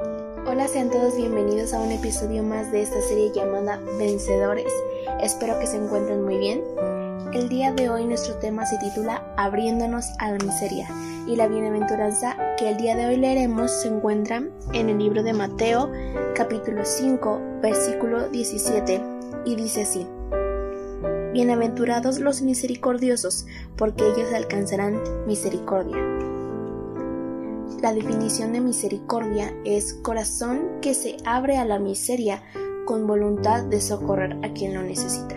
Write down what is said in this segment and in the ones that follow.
Hola, sean todos bienvenidos a un episodio más de esta serie llamada Vencedores. Espero que se encuentren muy bien. El día de hoy nuestro tema se titula Abriéndonos a la miseria y la bienaventuranza que el día de hoy leeremos se encuentra en el libro de Mateo capítulo 5 versículo 17 y dice así. Bienaventurados los misericordiosos, porque ellos alcanzarán misericordia. La definición de misericordia es corazón que se abre a la miseria con voluntad de socorrer a quien lo necesita.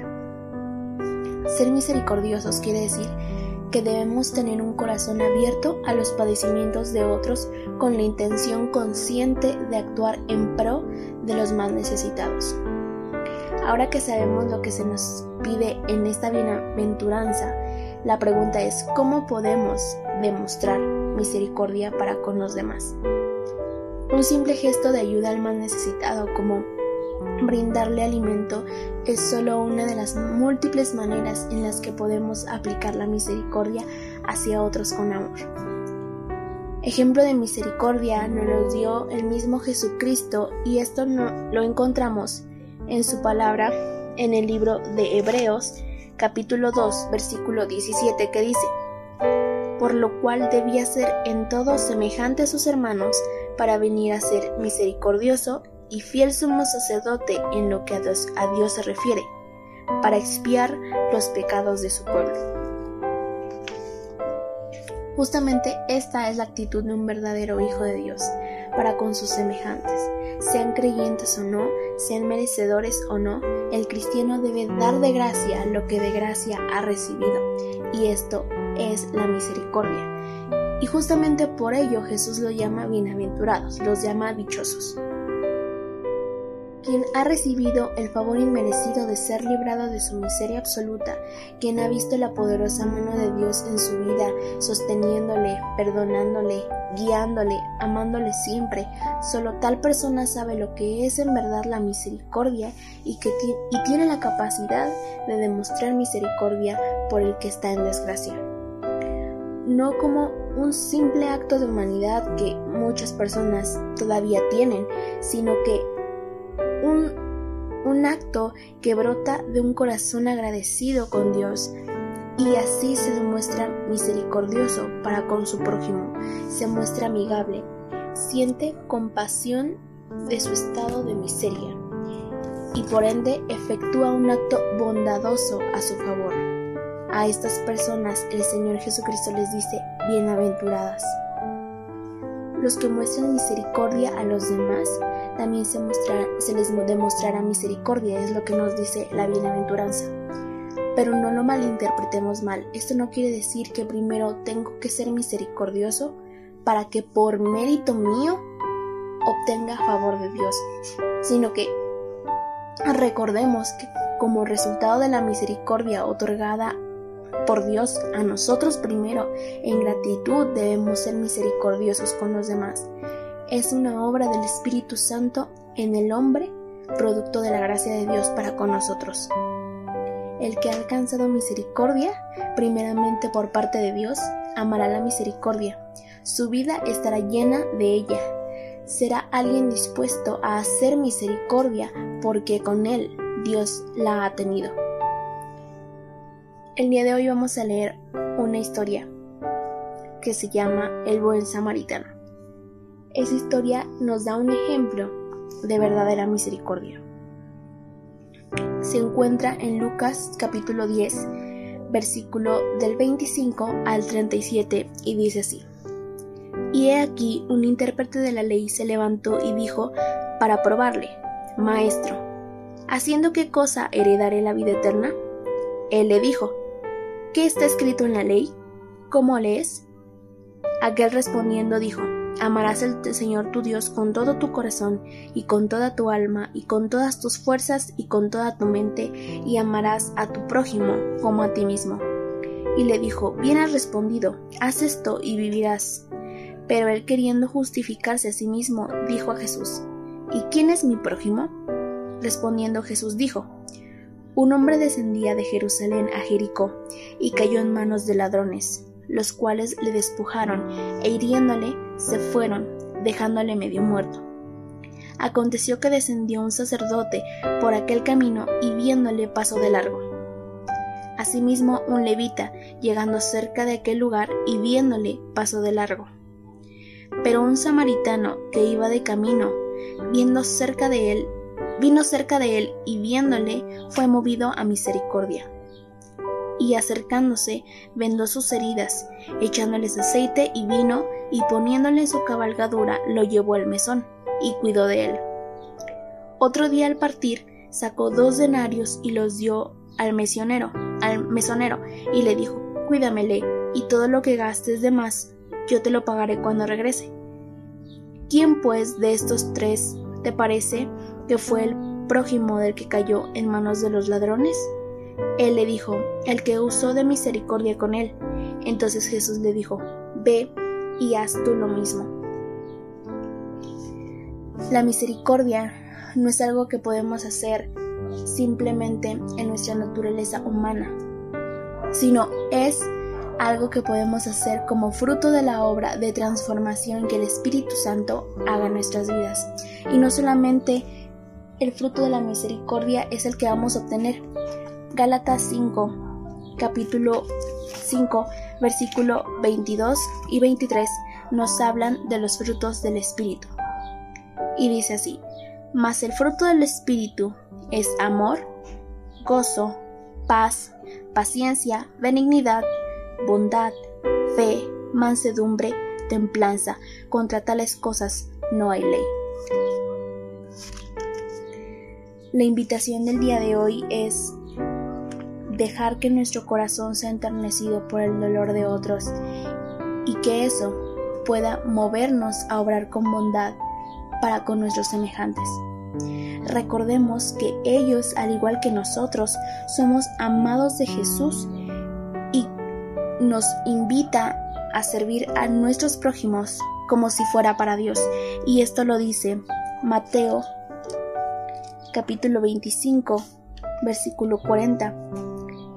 Ser misericordiosos quiere decir que debemos tener un corazón abierto a los padecimientos de otros con la intención consciente de actuar en pro de los más necesitados. Ahora que sabemos lo que se nos pide en esta bienaventuranza, la pregunta es ¿cómo podemos demostrar misericordia para con los demás? Un simple gesto de ayuda al más necesitado como brindarle alimento es solo una de las múltiples maneras en las que podemos aplicar la misericordia hacia otros con amor. Ejemplo de misericordia nos lo dio el mismo Jesucristo y esto no, lo encontramos en su palabra en el libro de Hebreos capítulo 2 versículo 17 que dice, por lo cual debía ser en todo semejante a sus hermanos para venir a ser misericordioso y fiel sumo sacerdote en lo que a Dios, se refiere, para expiar los pecados de su pueblo. Justamente esta es la actitud de un verdadero Hijo de Dios para con sus semejantes. Sean creyentes o no, sean merecedores o no, el cristiano debe dar de gracia lo que de gracia ha recibido, y esto es la misericordia. Y justamente por ello Jesús lo llama bienaventurados, los llama dichosos quien ha recibido el favor inmerecido de ser librado de su miseria absoluta, quien ha visto la poderosa mano de Dios en su vida, sosteniéndole, perdonándole, guiándole, amándole siempre, solo tal persona sabe lo que es en verdad la misericordia y, que y tiene la capacidad de demostrar misericordia por el que está en desgracia. No como un simple acto de humanidad que muchas personas todavía tienen, sino que un, acto que brota de un corazón agradecido con Dios y así se demuestra misericordioso para con su prójimo, se muestra amigable, siente compasión de su estado de miseria y por ende efectúa un acto bondadoso a su favor. A estas personas el Señor Jesucristo les dice bienaventuradas. Los que muestran misericordia a los demás también se, se les demostrará misericordia, es lo que nos dice la bienaventuranza. Pero no lo malinterpretemos mal, esto no quiere decir que primero tengo que ser misericordioso para que por mérito mío obtenga favor de Dios, sino que recordemos que como resultado de la misericordia otorgada por Dios a nosotros primero, en gratitud debemos ser misericordiosos con los demás es una obra del Espíritu Santo en el hombre, producto de la gracia de Dios para con nosotros. El que ha alcanzado misericordia, primeramente por parte de Dios, amará la misericordia. Su vida estará llena de ella. Será alguien dispuesto a hacer misericordia porque con él Dios la ha tenido. El día de hoy vamos a leer una historia que se llama El buen samaritano. Esa historia nos da un ejemplo de verdadera misericordia. Se encuentra en Lucas capítulo 10, versículo del 25 al 37 y dice así. Y he aquí un intérprete de la ley se levantó y dijo para probarle, Maestro, ¿haciendo qué cosa heredaré la vida eterna? Él le dijo, ¿qué está escrito en la ley? ¿Cómo lees? Aquel respondiendo dijo, Amarás al Señor tu Dios con todo tu corazón y con toda tu alma y con todas tus fuerzas y con toda tu mente y amarás a tu prójimo como a ti mismo. Y le dijo, bien has respondido, haz esto y vivirás. Pero él queriendo justificarse a sí mismo, dijo a Jesús, ¿y quién es mi prójimo? Respondiendo Jesús dijo, un hombre descendía de Jerusalén a Jericó y cayó en manos de ladrones los cuales le despojaron e hiriéndole se fueron, dejándole medio muerto. Aconteció que descendió un sacerdote por aquel camino y viéndole pasó de largo. Asimismo un levita, llegando cerca de aquel lugar y viéndole pasó de largo. Pero un samaritano que iba de camino, viendo cerca de él, vino cerca de él y viéndole fue movido a misericordia. Y acercándose, vendó sus heridas, echándoles aceite y vino, y poniéndole en su cabalgadura, lo llevó al mesón, y cuidó de él. Otro día al partir, sacó dos denarios y los dio al mesionero, al mesonero, y le dijo, Cuídamele, y todo lo que gastes de más, yo te lo pagaré cuando regrese. ¿Quién pues de estos tres te parece que fue el prójimo del que cayó en manos de los ladrones? Él le dijo, el que usó de misericordia con él. Entonces Jesús le dijo, ve y haz tú lo mismo. La misericordia no es algo que podemos hacer simplemente en nuestra naturaleza humana, sino es algo que podemos hacer como fruto de la obra de transformación que el Espíritu Santo haga en nuestras vidas. Y no solamente el fruto de la misericordia es el que vamos a obtener. Gálatas 5, capítulo 5, versículo 22 y 23 nos hablan de los frutos del Espíritu. Y dice así, mas el fruto del Espíritu es amor, gozo, paz, paciencia, benignidad, bondad, fe, mansedumbre, templanza. Contra tales cosas no hay ley. La invitación del día de hoy es dejar que nuestro corazón sea enternecido por el dolor de otros y que eso pueda movernos a obrar con bondad para con nuestros semejantes. Recordemos que ellos, al igual que nosotros, somos amados de Jesús y nos invita a servir a nuestros prójimos como si fuera para Dios. Y esto lo dice Mateo capítulo 25, versículo 40,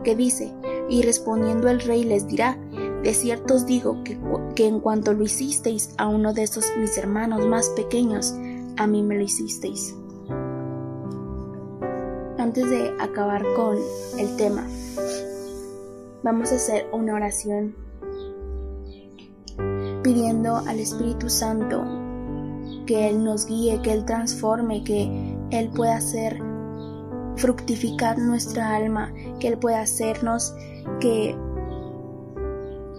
que dice, y respondiendo el rey les dirá, de cierto os digo que, que, en cuanto lo hicisteis a uno de estos mis hermanos más pequeños, a mí me lo hicisteis. Antes de acabar con el tema, vamos a hacer una oración pidiendo al Espíritu Santo que Él nos guíe, que Él transforme, que Él pueda hacer fructificar nuestra alma, que Él pueda hacernos que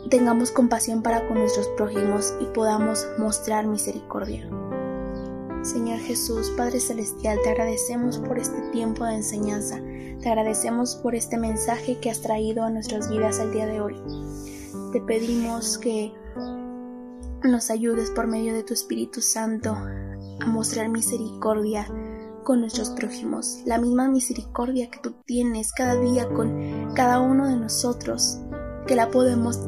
tengamos compasión para con nuestros prójimos y podamos mostrar misericordia. Señor Jesús, Padre Celestial, te agradecemos por este tiempo de enseñanza, te agradecemos por este mensaje que has traído a nuestras vidas el día de hoy. Te pedimos que nos ayudes por medio de tu Espíritu Santo a mostrar misericordia con nuestros prójimos, la misma misericordia que tú tienes cada día con cada uno de nosotros, que la podemos,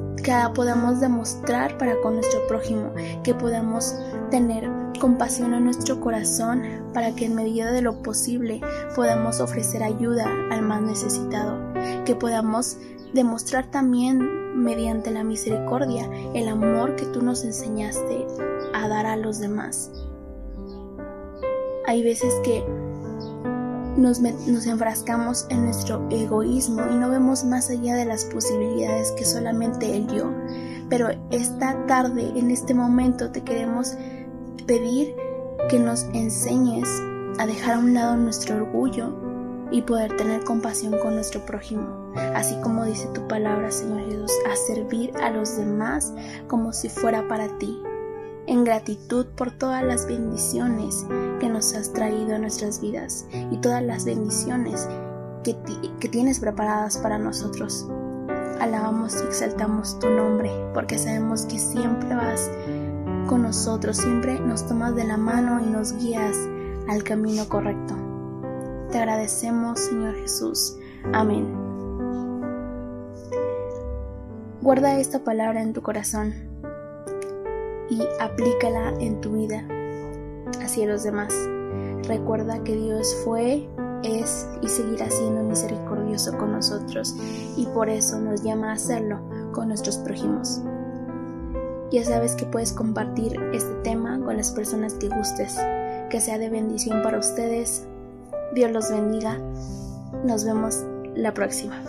podamos demostrar para con nuestro prójimo, que podamos tener compasión en nuestro corazón para que en medida de lo posible podamos ofrecer ayuda al más necesitado, que podamos demostrar también mediante la misericordia el amor que tú nos enseñaste a dar a los demás. Hay veces que nos, nos, enfrascamos en nuestro egoísmo y no vemos más allá de las posibilidades que solamente el yo. Pero esta tarde, en este momento, te queremos pedir que nos enseñes a dejar a un lado nuestro orgullo y poder tener compasión con nuestro prójimo, así como dice tu palabra, Señor Jesús, a servir a los demás como si fuera para ti, en gratitud por todas las bendiciones que nos has traído a nuestras vidas y todas las bendiciones que, que tienes preparadas para nosotros. Alabamos y exaltamos tu nombre porque sabemos que siempre vas con nosotros, siempre nos tomas de la mano y nos guías al camino correcto. Te agradecemos, Señor Jesús. Amén. Guarda esta palabra en tu corazón y aplícala en tu vida hacia los demás. Recuerda que Dios fue, es y seguirá siendo misericordioso con nosotros y por eso nos llama a hacerlo con nuestros prójimos. Ya sabes que puedes compartir este tema con las personas que gustes. que sea de bendición para ustedes. Dios los bendiga. Nos vemos la próxima.